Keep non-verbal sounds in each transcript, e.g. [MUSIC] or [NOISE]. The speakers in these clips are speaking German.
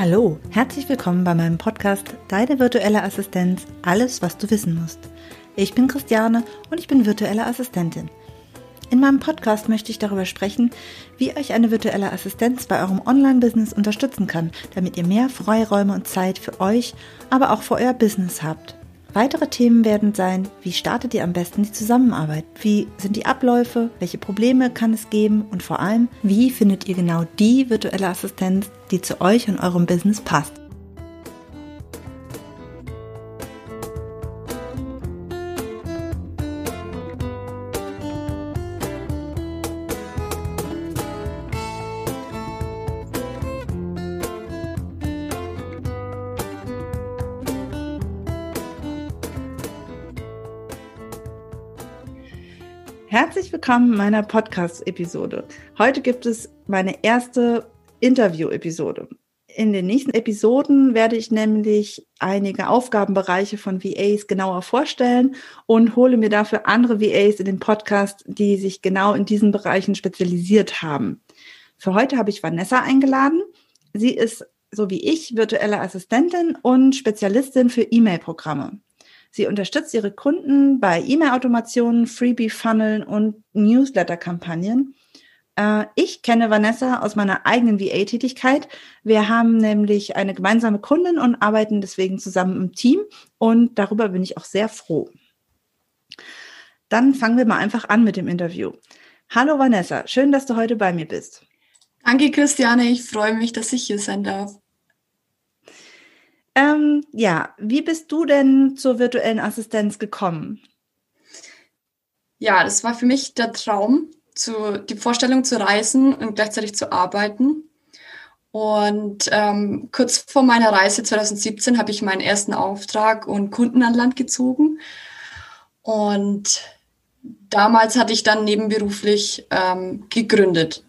Hallo, herzlich willkommen bei meinem Podcast Deine virtuelle Assistenz, alles, was du wissen musst. Ich bin Christiane und ich bin virtuelle Assistentin. In meinem Podcast möchte ich darüber sprechen, wie euch eine virtuelle Assistenz bei eurem Online-Business unterstützen kann, damit ihr mehr Freiräume und Zeit für euch, aber auch für euer Business habt. Weitere Themen werden sein, wie startet ihr am besten die Zusammenarbeit? Wie sind die Abläufe? Welche Probleme kann es geben? Und vor allem, wie findet ihr genau die virtuelle Assistenz, die zu euch und eurem Business passt? Willkommen in meiner Podcast-Episode. Heute gibt es meine erste Interview-Episode. In den nächsten Episoden werde ich nämlich einige Aufgabenbereiche von VAs genauer vorstellen und hole mir dafür andere VAs in den Podcast, die sich genau in diesen Bereichen spezialisiert haben. Für heute habe ich Vanessa eingeladen. Sie ist, so wie ich, virtuelle Assistentin und Spezialistin für E-Mail-Programme. Sie unterstützt ihre Kunden bei E-Mail-Automationen, Freebie-Funneln und Newsletter-Kampagnen. Äh, ich kenne Vanessa aus meiner eigenen VA-Tätigkeit. Wir haben nämlich eine gemeinsame Kundin und arbeiten deswegen zusammen im Team und darüber bin ich auch sehr froh. Dann fangen wir mal einfach an mit dem Interview. Hallo Vanessa, schön, dass du heute bei mir bist. Danke, Christiane. Ich freue mich, dass ich hier sein darf. Ähm, ja, wie bist du denn zur virtuellen Assistenz gekommen? Ja, das war für mich der Traum, zu, die Vorstellung zu reisen und gleichzeitig zu arbeiten. Und ähm, kurz vor meiner Reise 2017 habe ich meinen ersten Auftrag und Kunden an Land gezogen. Und damals hatte ich dann nebenberuflich ähm, gegründet.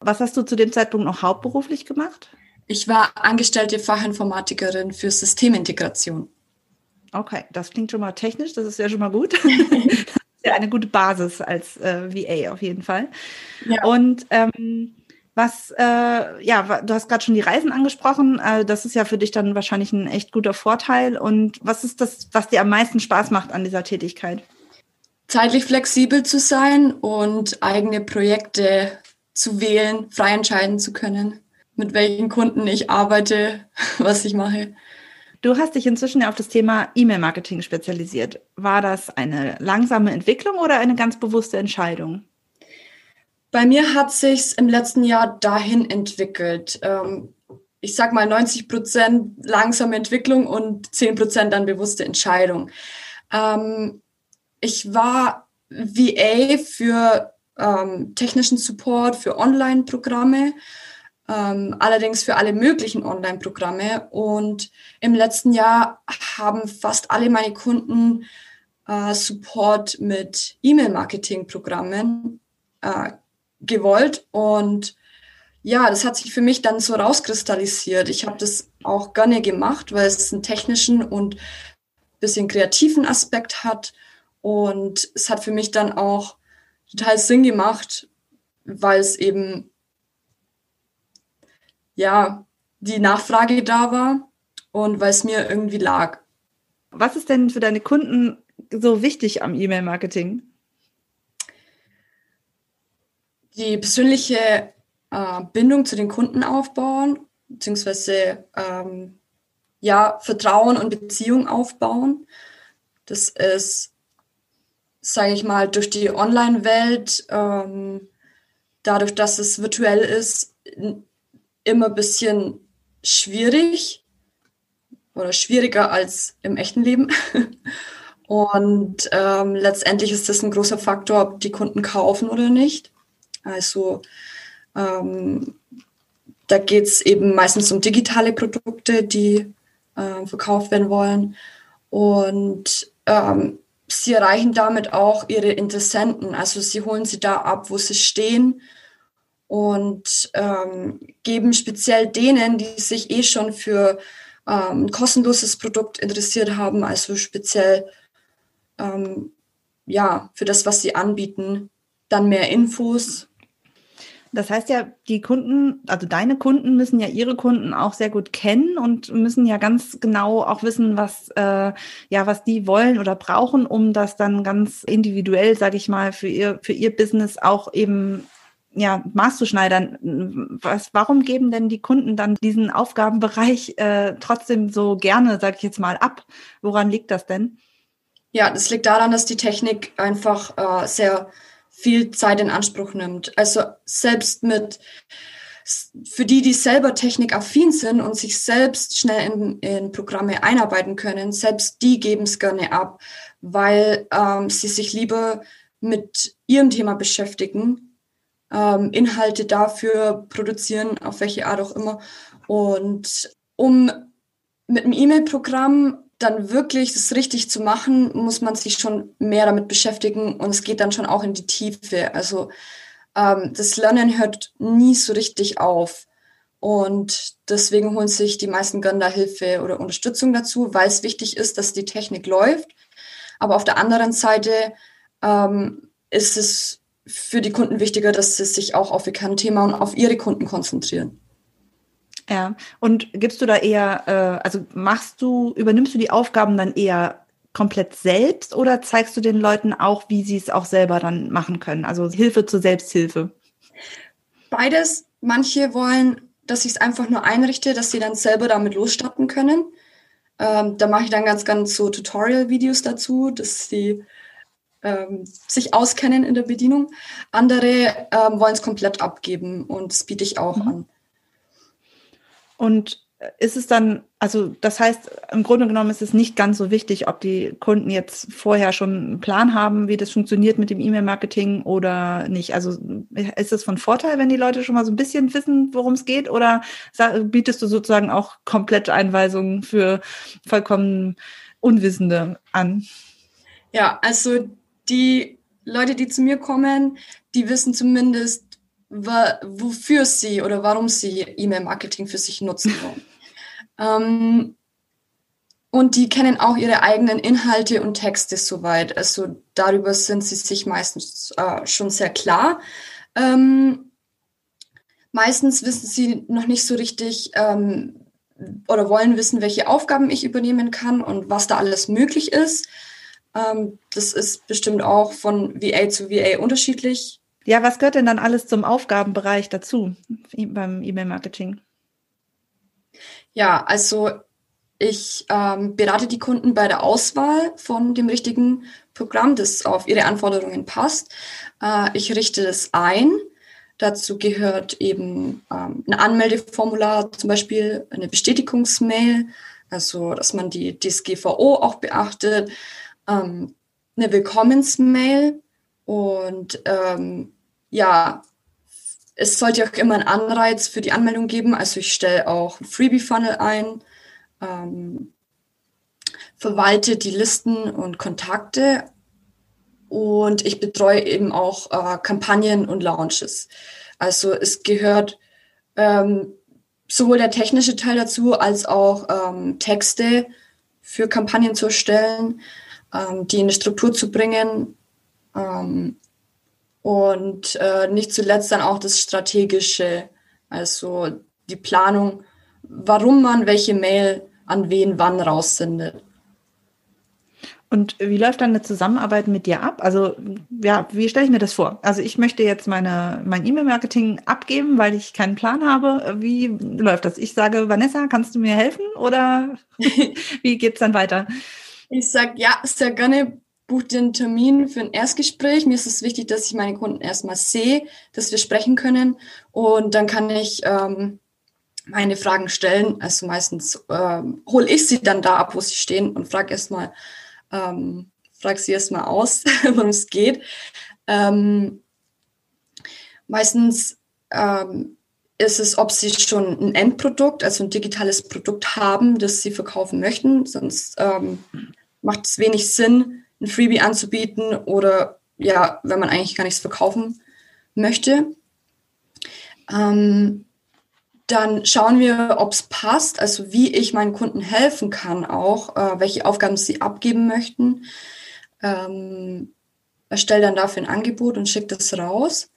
Was hast du zu dem Zeitpunkt noch hauptberuflich gemacht? Ich war angestellte Fachinformatikerin für Systemintegration. Okay, das klingt schon mal technisch, das ist ja schon mal gut. [LAUGHS] das ist ja eine gute Basis als äh, VA auf jeden Fall. Ja. Und ähm, was, äh, ja, du hast gerade schon die Reisen angesprochen. Äh, das ist ja für dich dann wahrscheinlich ein echt guter Vorteil. Und was ist das, was dir am meisten Spaß macht an dieser Tätigkeit? Zeitlich flexibel zu sein und eigene Projekte zu wählen, frei entscheiden zu können mit welchen Kunden ich arbeite, [LAUGHS] was ich mache. Du hast dich inzwischen auf das Thema E-Mail-Marketing spezialisiert. War das eine langsame Entwicklung oder eine ganz bewusste Entscheidung? Bei mir hat sich im letzten Jahr dahin entwickelt. Ähm, ich sag mal 90 Prozent langsame Entwicklung und 10 Prozent dann bewusste Entscheidung. Ähm, ich war VA für ähm, technischen Support für Online-Programme ähm, allerdings für alle möglichen Online-Programme. Und im letzten Jahr haben fast alle meine Kunden äh, Support mit E-Mail-Marketing-Programmen äh, gewollt. Und ja, das hat sich für mich dann so rauskristallisiert. Ich habe das auch gerne gemacht, weil es einen technischen und bisschen kreativen Aspekt hat. Und es hat für mich dann auch total Sinn gemacht, weil es eben ja, die Nachfrage da war und weil es mir irgendwie lag. Was ist denn für deine Kunden so wichtig am E-Mail-Marketing? Die persönliche äh, Bindung zu den Kunden aufbauen, beziehungsweise ähm, ja, Vertrauen und Beziehung aufbauen. Das ist, sage ich mal, durch die Online-Welt, ähm, dadurch, dass es virtuell ist, immer ein bisschen schwierig oder schwieriger als im echten Leben. [LAUGHS] Und ähm, letztendlich ist das ein großer Faktor, ob die Kunden kaufen oder nicht. Also ähm, da geht es eben meistens um digitale Produkte, die äh, verkauft werden wollen. Und ähm, sie erreichen damit auch ihre Interessenten. Also sie holen sie da ab, wo sie stehen und ähm, geben speziell denen, die sich eh schon für ähm, ein kostenloses Produkt interessiert haben, also speziell ähm, ja für das, was sie anbieten, dann mehr Infos. Das heißt ja, die Kunden, also deine Kunden müssen ja ihre Kunden auch sehr gut kennen und müssen ja ganz genau auch wissen, was äh, ja was die wollen oder brauchen, um das dann ganz individuell, sage ich mal, für ihr für ihr Business auch eben ja, maßzuschneidern. Was, warum geben denn die Kunden dann diesen Aufgabenbereich äh, trotzdem so gerne, sage ich jetzt mal, ab? Woran liegt das denn? Ja, das liegt daran, dass die Technik einfach äh, sehr viel Zeit in Anspruch nimmt. Also selbst mit für die, die selber technikaffin sind und sich selbst schnell in, in Programme einarbeiten können, selbst die geben es gerne ab, weil ähm, sie sich lieber mit ihrem Thema beschäftigen, ähm, Inhalte dafür produzieren, auf welche Art auch immer. Und um mit einem E-Mail-Programm dann wirklich das richtig zu machen, muss man sich schon mehr damit beschäftigen und es geht dann schon auch in die Tiefe. Also ähm, das Lernen hört nie so richtig auf. Und deswegen holen sich die meisten da Hilfe oder Unterstützung dazu, weil es wichtig ist, dass die Technik läuft. Aber auf der anderen Seite ähm, ist es für die Kunden wichtiger, dass sie sich auch auf ihr Kernthema und auf ihre Kunden konzentrieren. Ja, und gibst du da eher, äh, also machst du, übernimmst du die Aufgaben dann eher komplett selbst oder zeigst du den Leuten auch, wie sie es auch selber dann machen können? Also Hilfe zur Selbsthilfe. Beides. Manche wollen, dass ich es einfach nur einrichte, dass sie dann selber damit losstarten können. Ähm, da mache ich dann ganz, ganz so Tutorial-Videos dazu, dass sie ähm, sich auskennen in der Bedienung. Andere ähm, wollen es komplett abgeben und das biete ich auch mhm. an. Und ist es dann, also das heißt, im Grunde genommen ist es nicht ganz so wichtig, ob die Kunden jetzt vorher schon einen Plan haben, wie das funktioniert mit dem E-Mail-Marketing oder nicht. Also ist es von Vorteil, wenn die Leute schon mal so ein bisschen wissen, worum es geht, oder bietest du sozusagen auch komplette Einweisungen für vollkommen Unwissende an? Ja, also die Leute, die zu mir kommen, die wissen zumindest, wofür sie oder warum sie E-Mail-Marketing für sich nutzen wollen. [LAUGHS] ähm, und die kennen auch ihre eigenen Inhalte und Texte soweit. Also darüber sind sie sich meistens äh, schon sehr klar. Ähm, meistens wissen sie noch nicht so richtig ähm, oder wollen wissen, welche Aufgaben ich übernehmen kann und was da alles möglich ist. Ähm, das ist bestimmt auch von VA zu VA unterschiedlich. Ja, was gehört denn dann alles zum Aufgabenbereich dazu beim E-Mail-Marketing? Ja, also ich ähm, berate die Kunden bei der Auswahl von dem richtigen Programm, das auf ihre Anforderungen passt. Äh, ich richte das ein. Dazu gehört eben ähm, ein Anmeldeformular, zum Beispiel eine Bestätigungsmail, also dass man die DSGVO auch beachtet, ähm, eine Willkommensmail und ähm, ja, es sollte auch immer einen Anreiz für die Anmeldung geben. Also ich stelle auch Freebie-Funnel ein, ähm, verwalte die Listen und Kontakte und ich betreue eben auch äh, Kampagnen und Launches. Also es gehört ähm, sowohl der technische Teil dazu als auch ähm, Texte für Kampagnen zu erstellen, ähm, die in eine Struktur zu bringen. Ähm, und äh, nicht zuletzt dann auch das Strategische, also die Planung, warum man welche Mail an wen wann raussendet. Und wie läuft dann eine Zusammenarbeit mit dir ab? Also, ja, wie stelle ich mir das vor? Also, ich möchte jetzt meine, mein E-Mail-Marketing abgeben, weil ich keinen Plan habe. Wie läuft das? Ich sage, Vanessa, kannst du mir helfen? Oder [LAUGHS] wie geht es dann weiter? Ich sage, ja, sehr gerne buche den Termin für ein Erstgespräch. Mir ist es wichtig, dass ich meine Kunden erstmal sehe, dass wir sprechen können und dann kann ich ähm, meine Fragen stellen. Also meistens ähm, hole ich sie dann da ab, wo sie stehen und frage erstmal, ähm, frage sie erstmal aus, [LAUGHS] worum es geht. Ähm, meistens ähm, ist es, ob sie schon ein Endprodukt, also ein digitales Produkt haben, das sie verkaufen möchten. Sonst ähm, macht es wenig Sinn, ein Freebie anzubieten oder ja, wenn man eigentlich gar nichts verkaufen möchte. Ähm, dann schauen wir, ob es passt, also wie ich meinen Kunden helfen kann, auch äh, welche Aufgaben sie abgeben möchten. Ähm, erstelle dann dafür ein Angebot und schicke das raus.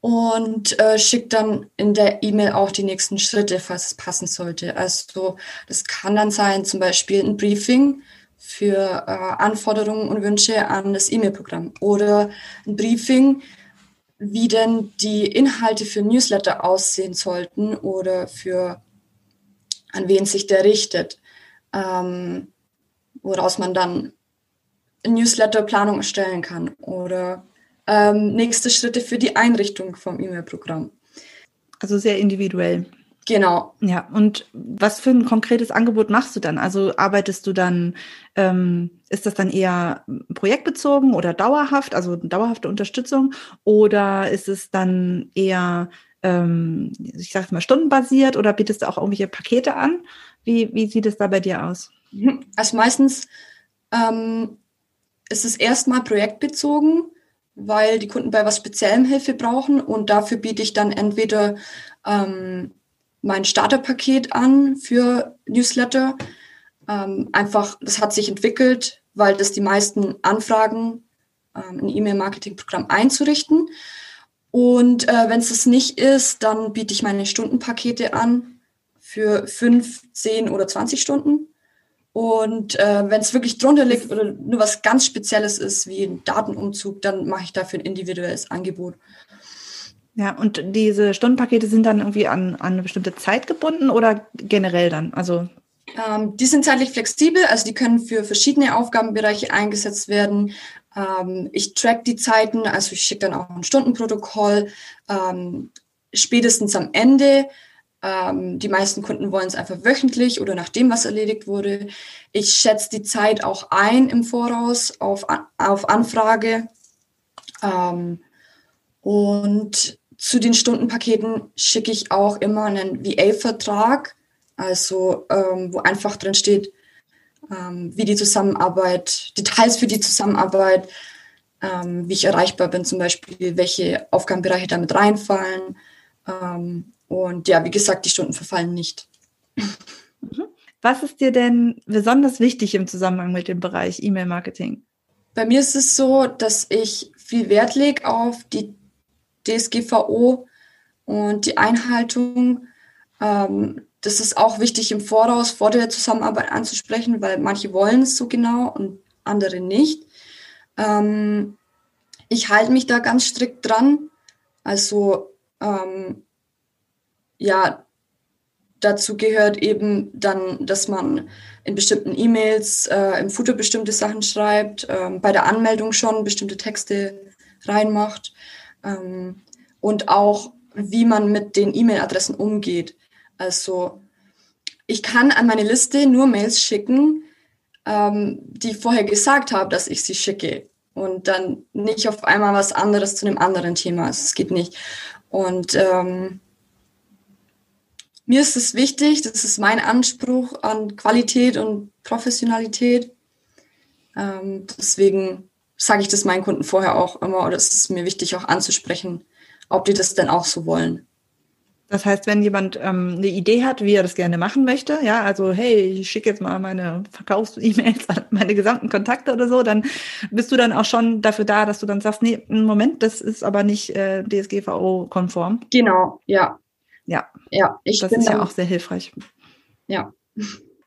und äh, schicke dann in der E-Mail auch die nächsten Schritte, falls es passen sollte. Also das kann dann sein, zum Beispiel ein Briefing für äh, Anforderungen und Wünsche an das E-Mail-Programm oder ein Briefing, wie denn die Inhalte für Newsletter aussehen sollten oder für an wen sich der richtet, ähm, woraus man dann Newsletter-Planung erstellen kann oder ähm, nächste Schritte für die Einrichtung vom E-Mail-Programm. Also sehr individuell. Genau. Ja, und was für ein konkretes Angebot machst du dann? Also arbeitest du dann, ähm, ist das dann eher projektbezogen oder dauerhaft, also dauerhafte Unterstützung? Oder ist es dann eher, ähm, ich sage mal, stundenbasiert oder bietest du auch irgendwelche Pakete an? Wie, wie sieht es da bei dir aus? [LAUGHS] Also meistens ähm, ist es erstmal projektbezogen weil die Kunden bei was Speziellem Hilfe brauchen und dafür biete ich dann entweder ähm, mein Starterpaket an für Newsletter. Ähm, einfach, das hat sich entwickelt, weil das die meisten Anfragen, ähm, ein E-Mail-Marketing-Programm einzurichten. Und äh, wenn es das nicht ist, dann biete ich meine Stundenpakete an für fünf, zehn oder 20 Stunden. Und äh, wenn es wirklich drunter liegt oder nur was ganz Spezielles ist, wie ein Datenumzug, dann mache ich dafür ein individuelles Angebot. Ja, und diese Stundenpakete sind dann irgendwie an, an eine bestimmte Zeit gebunden oder generell dann? Also ähm, die sind zeitlich flexibel, also die können für verschiedene Aufgabenbereiche eingesetzt werden. Ähm, ich track die Zeiten, also ich schicke dann auch ein Stundenprotokoll. Ähm, spätestens am Ende ähm, die meisten Kunden wollen es einfach wöchentlich oder nachdem was erledigt wurde. Ich schätze die Zeit auch ein im Voraus auf, auf Anfrage. Ähm, und zu den Stundenpaketen schicke ich auch immer einen VA-Vertrag, also ähm, wo einfach drin steht, ähm, wie die Zusammenarbeit, Details für die Zusammenarbeit, ähm, wie ich erreichbar bin, zum Beispiel, welche Aufgabenbereiche damit reinfallen. Ähm, und ja, wie gesagt, die Stunden verfallen nicht. Mhm. Was ist dir denn besonders wichtig im Zusammenhang mit dem Bereich E-Mail-Marketing? Bei mir ist es so, dass ich viel Wert lege auf die DSGVO und die Einhaltung. Ähm, das ist auch wichtig im Voraus vor der Zusammenarbeit anzusprechen, weil manche wollen es so genau und andere nicht. Ähm, ich halte mich da ganz strikt dran. Also ähm, ja, dazu gehört eben dann, dass man in bestimmten E-Mails äh, im Footer bestimmte Sachen schreibt, ähm, bei der Anmeldung schon bestimmte Texte reinmacht ähm, und auch, wie man mit den E-Mail-Adressen umgeht. Also ich kann an meine Liste nur Mails schicken, ähm, die ich vorher gesagt habe, dass ich sie schicke und dann nicht auf einmal was anderes zu einem anderen Thema. Also es geht nicht. Und ähm, mir ist es wichtig, das ist mein Anspruch an Qualität und Professionalität. Ähm, deswegen sage ich das meinen Kunden vorher auch immer, oder es ist mir wichtig auch anzusprechen, ob die das denn auch so wollen. Das heißt, wenn jemand ähm, eine Idee hat, wie er das gerne machen möchte, ja, also hey, ich schicke jetzt mal meine Verkaufs-E-Mails an meine gesamten Kontakte oder so, dann bist du dann auch schon dafür da, dass du dann sagst, nee, Moment, das ist aber nicht äh, DSGVO-konform. Genau, ja. Ja. Ja, ich das ist ja auch sehr hilfreich. Ja.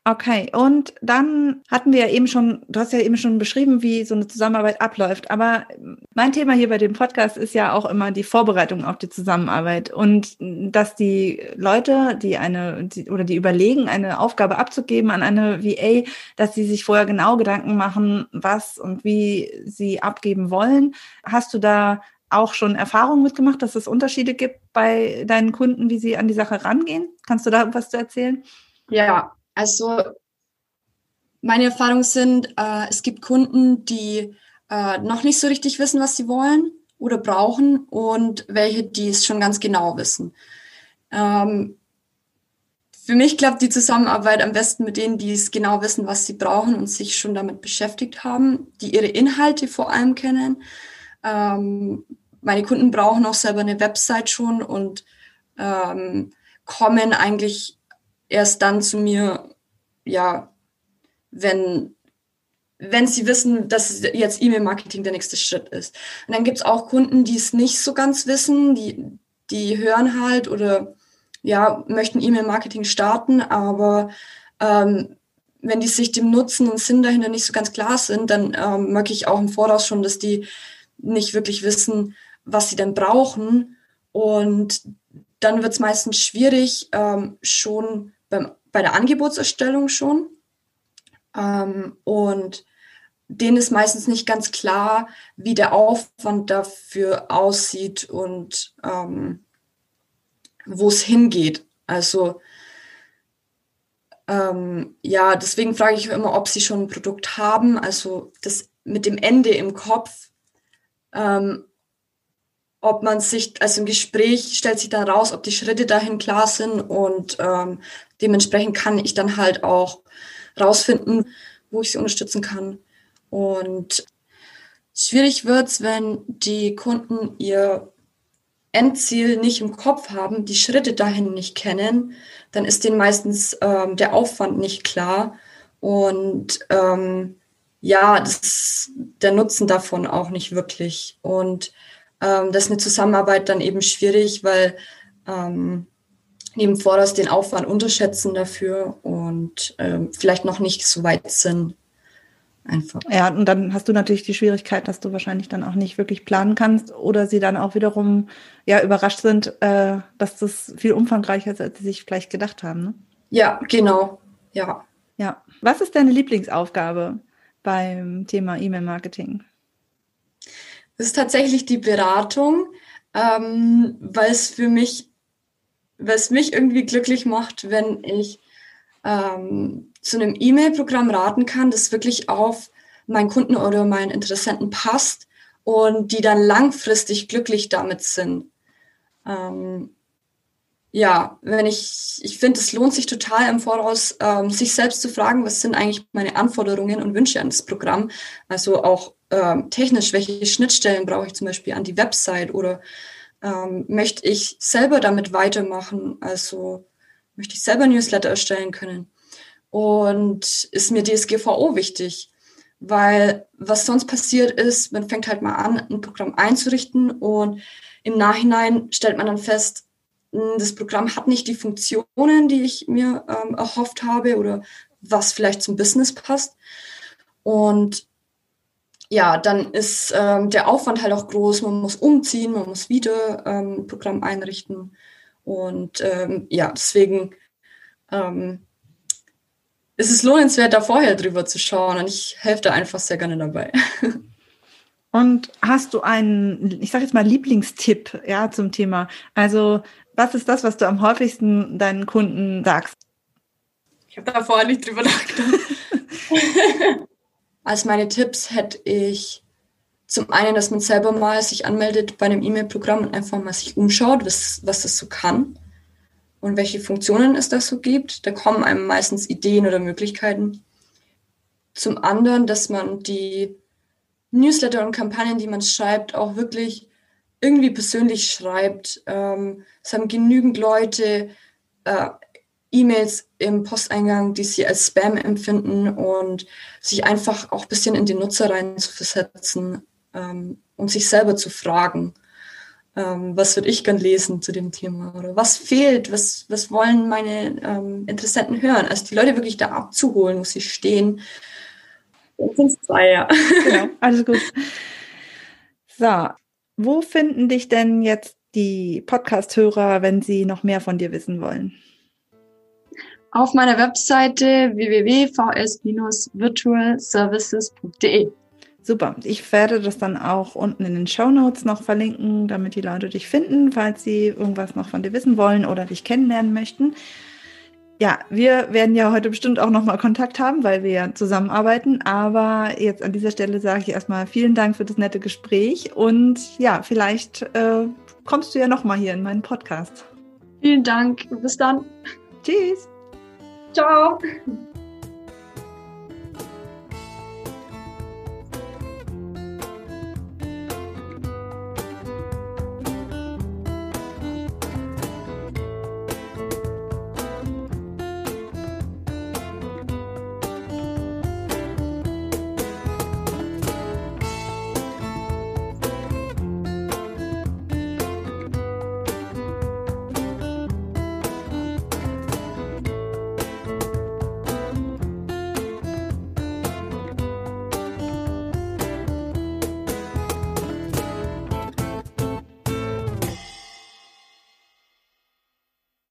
Okay, und dann hatten wir ja eben schon, du hast ja eben schon beschrieben, wie so eine Zusammenarbeit abläuft. Aber mein Thema hier bei dem Podcast ist ja auch immer die Vorbereitung auf die Zusammenarbeit und dass die Leute, die eine die, oder die überlegen, eine Aufgabe abzugeben an eine VA, dass sie sich vorher genau Gedanken machen, was und wie sie abgeben wollen. Hast du da auch schon Erfahrungen mitgemacht, dass es Unterschiede gibt bei deinen Kunden, wie sie an die Sache rangehen? Kannst du da was zu erzählen? Ja, also meine Erfahrungen sind, äh, es gibt Kunden, die äh, noch nicht so richtig wissen, was sie wollen oder brauchen und welche, die es schon ganz genau wissen. Ähm, für mich klappt die Zusammenarbeit am besten mit denen, die es genau wissen, was sie brauchen und sich schon damit beschäftigt haben, die ihre Inhalte vor allem kennen, ähm, meine Kunden brauchen auch selber eine Website schon und ähm, kommen eigentlich erst dann zu mir, ja, wenn wenn sie wissen, dass jetzt E-Mail-Marketing der nächste Schritt ist. Und dann gibt es auch Kunden, die es nicht so ganz wissen, die, die hören halt oder ja, möchten E-Mail-Marketing starten, aber ähm, wenn die sich dem Nutzen und Sinn dahinter nicht so ganz klar sind, dann ähm, merke ich auch im Voraus schon, dass die nicht wirklich wissen, was sie denn brauchen. Und dann wird es meistens schwierig, ähm, schon beim, bei der Angebotserstellung schon. Ähm, und denen ist meistens nicht ganz klar, wie der Aufwand dafür aussieht und ähm, wo es hingeht. Also ähm, ja, deswegen frage ich immer, ob sie schon ein Produkt haben, also das mit dem Ende im Kopf, ähm, ob man sich, also im Gespräch stellt sich dann raus, ob die Schritte dahin klar sind und ähm, dementsprechend kann ich dann halt auch rausfinden, wo ich sie unterstützen kann. Und schwierig wird's, wenn die Kunden ihr Endziel nicht im Kopf haben, die Schritte dahin nicht kennen, dann ist denen meistens ähm, der Aufwand nicht klar und ähm, ja, das, der Nutzen davon auch nicht wirklich. Und ähm, das ist eine Zusammenarbeit dann eben schwierig, weil ähm, neben Voraus den Aufwand unterschätzen dafür und ähm, vielleicht noch nicht so weit sind. Einfach. Ja, und dann hast du natürlich die Schwierigkeit, dass du wahrscheinlich dann auch nicht wirklich planen kannst oder sie dann auch wiederum ja überrascht sind, äh, dass das viel umfangreicher ist, als sie sich vielleicht gedacht haben. Ne? Ja, genau. Ja. Ja. Was ist deine Lieblingsaufgabe beim Thema E-Mail-Marketing? Ist tatsächlich die Beratung, ähm, weil es für mich, es mich irgendwie glücklich macht, wenn ich ähm, zu einem E-Mail-Programm raten kann, das wirklich auf meinen Kunden oder meinen Interessenten passt und die dann langfristig glücklich damit sind. Ähm, ja, wenn ich, ich finde, es lohnt sich total im Voraus, ähm, sich selbst zu fragen, was sind eigentlich meine Anforderungen und Wünsche an das Programm. Also auch ähm, technisch, welche Schnittstellen brauche ich zum Beispiel an die Website oder ähm, möchte ich selber damit weitermachen? Also möchte ich selber Newsletter erstellen können? Und ist mir DSGVO wichtig? Weil was sonst passiert ist, man fängt halt mal an, ein Programm einzurichten und im Nachhinein stellt man dann fest, hm, das Programm hat nicht die Funktionen, die ich mir ähm, erhofft habe oder was vielleicht zum Business passt. Und ja, dann ist ähm, der Aufwand halt auch groß. Man muss umziehen, man muss wieder ähm, ein Programm einrichten. Und ähm, ja, deswegen ähm, ist es lohnenswert, da vorher drüber zu schauen. Und ich helfe da einfach sehr gerne dabei. [LAUGHS] Und hast du einen, ich sage jetzt mal Lieblingstipp, ja, zum Thema? Also, was ist das, was du am häufigsten deinen Kunden sagst? Ich habe da vorher nicht drüber nachgedacht. [LAUGHS] Als meine Tipps hätte ich zum einen, dass man selber mal sich anmeldet bei einem E-Mail-Programm und einfach mal sich umschaut, was, was das so kann und welche Funktionen es da so gibt. Da kommen einem meistens Ideen oder Möglichkeiten. Zum anderen, dass man die Newsletter und Kampagnen, die man schreibt, auch wirklich irgendwie persönlich schreibt. Ähm, es haben genügend Leute äh, E-Mails im Posteingang, die sie als Spam empfinden und sich einfach auch ein bisschen in die Nutzer rein zu versetzen ähm, und sich selber zu fragen, ähm, was würde ich gern lesen zu dem Thema oder was fehlt, was, was wollen meine ähm, Interessenten hören. Also die Leute wirklich da abzuholen, wo sie stehen. sind zwei, ja. Genau, [LAUGHS] alles gut. So, wo finden dich denn jetzt die Podcast-Hörer, wenn sie noch mehr von dir wissen wollen? Auf meiner Webseite www.vs-virtualservices.de. Super. Ich werde das dann auch unten in den Show Notes noch verlinken, damit die Leute dich finden, falls sie irgendwas noch von dir wissen wollen oder dich kennenlernen möchten. Ja, wir werden ja heute bestimmt auch nochmal Kontakt haben, weil wir ja zusammenarbeiten. Aber jetzt an dieser Stelle sage ich erstmal vielen Dank für das nette Gespräch und ja, vielleicht äh, kommst du ja nochmal hier in meinen Podcast. Vielen Dank. Bis dann. Tschüss. Ciao!